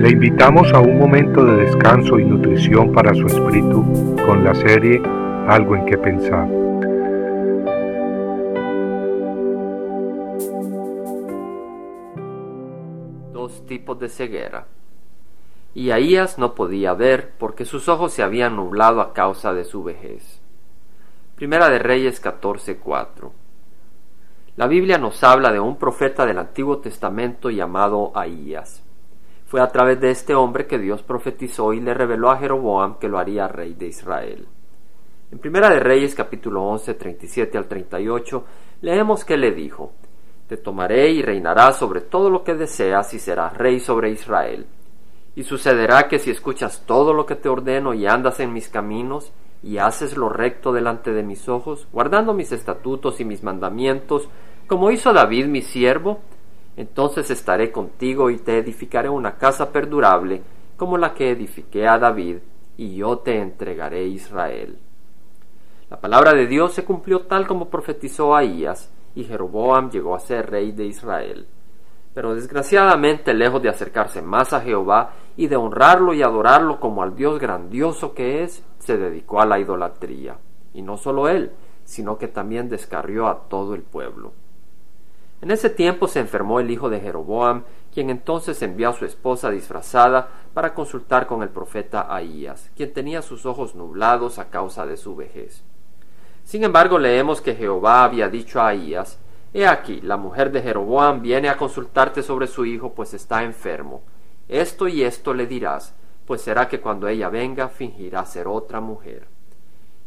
Le invitamos a un momento de descanso y nutrición para su espíritu con la serie Algo en que pensar. Dos tipos de ceguera. Y Ahías no podía ver porque sus ojos se habían nublado a causa de su vejez. Primera de Reyes 14:4. La Biblia nos habla de un profeta del Antiguo Testamento llamado Ahías. Fue a través de este hombre que Dios profetizó y le reveló a Jeroboam que lo haría rey de Israel. En Primera de Reyes capítulo 11, 37 al 38, leemos que le dijo, Te tomaré y reinarás sobre todo lo que deseas y serás rey sobre Israel. Y sucederá que si escuchas todo lo que te ordeno y andas en mis caminos, y haces lo recto delante de mis ojos, guardando mis estatutos y mis mandamientos, como hizo David mi siervo, entonces estaré contigo y te edificaré una casa perdurable, como la que edifiqué a David, y yo te entregaré Israel. La palabra de Dios se cumplió tal como profetizó Ahías, y Jeroboam llegó a ser rey de Israel. Pero desgraciadamente, lejos de acercarse más a Jehová y de honrarlo y adorarlo como al Dios grandioso que es, se dedicó a la idolatría. Y no solo él, sino que también descarrió a todo el pueblo. En ese tiempo se enfermó el hijo de Jeroboam, quien entonces envió a su esposa disfrazada para consultar con el profeta Ahías, quien tenía sus ojos nublados a causa de su vejez. Sin embargo, leemos que Jehová había dicho a Ahías, He aquí, la mujer de Jeroboam viene a consultarte sobre su hijo, pues está enfermo. Esto y esto le dirás, pues será que cuando ella venga fingirá ser otra mujer.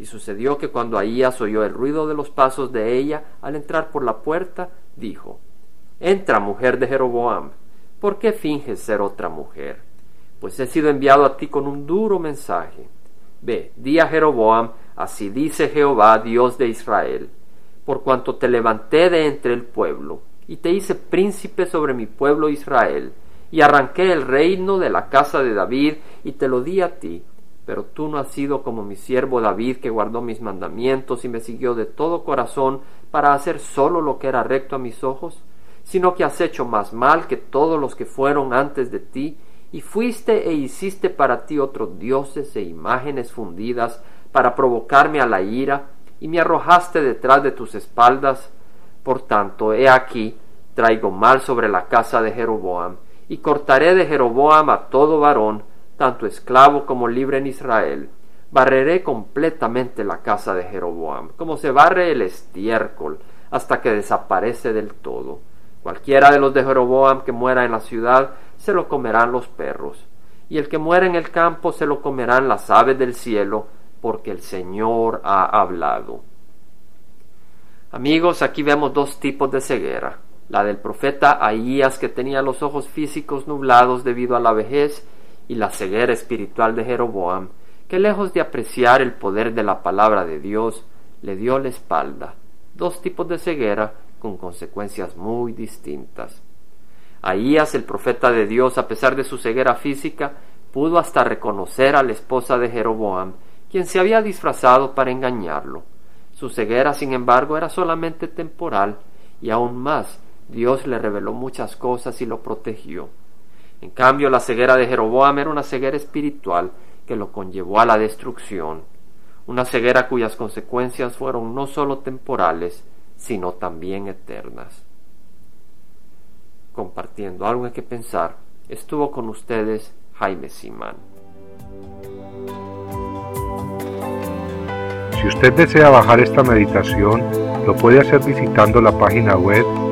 Y sucedió que cuando Ahías oyó el ruido de los pasos de ella al entrar por la puerta, dijo, Entra, mujer de Jeroboam, ¿por qué finges ser otra mujer? Pues he sido enviado a ti con un duro mensaje. Ve, di a Jeroboam, así dice Jehová, Dios de Israel, por cuanto te levanté de entre el pueblo, y te hice príncipe sobre mi pueblo Israel, y arranqué el reino de la casa de David, y te lo di a ti, pero tú no has sido como mi siervo David, que guardó mis mandamientos y me siguió de todo corazón para hacer solo lo que era recto a mis ojos, sino que has hecho más mal que todos los que fueron antes de ti, y fuiste e hiciste para ti otros dioses e imágenes fundidas para provocarme a la ira, y me arrojaste detrás de tus espaldas. Por tanto, he aquí, traigo mal sobre la casa de Jeroboam, y cortaré de Jeroboam a todo varón, tanto esclavo como libre en Israel. Barreré completamente la casa de Jeroboam, como se barre el estiércol, hasta que desaparece del todo. Cualquiera de los de Jeroboam que muera en la ciudad, se lo comerán los perros, y el que muera en el campo se lo comerán las aves del cielo, porque el Señor ha hablado. Amigos, aquí vemos dos tipos de ceguera, la del profeta Ahías que tenía los ojos físicos nublados debido a la vejez y la ceguera espiritual de Jeroboam, que lejos de apreciar el poder de la palabra de Dios, le dio la espalda. Dos tipos de ceguera con consecuencias muy distintas. Ahías, el profeta de Dios, a pesar de su ceguera física, pudo hasta reconocer a la esposa de Jeroboam, quien se había disfrazado para engañarlo. Su ceguera, sin embargo, era solamente temporal, y aún más, Dios le reveló muchas cosas y lo protegió. En cambio, la ceguera de Jeroboam era una ceguera espiritual que lo conllevó a la destrucción, una ceguera cuyas consecuencias fueron no sólo temporales, sino también eternas. Compartiendo algo en que pensar, estuvo con ustedes Jaime Simán. Si usted desea bajar esta meditación, lo puede hacer visitando la página web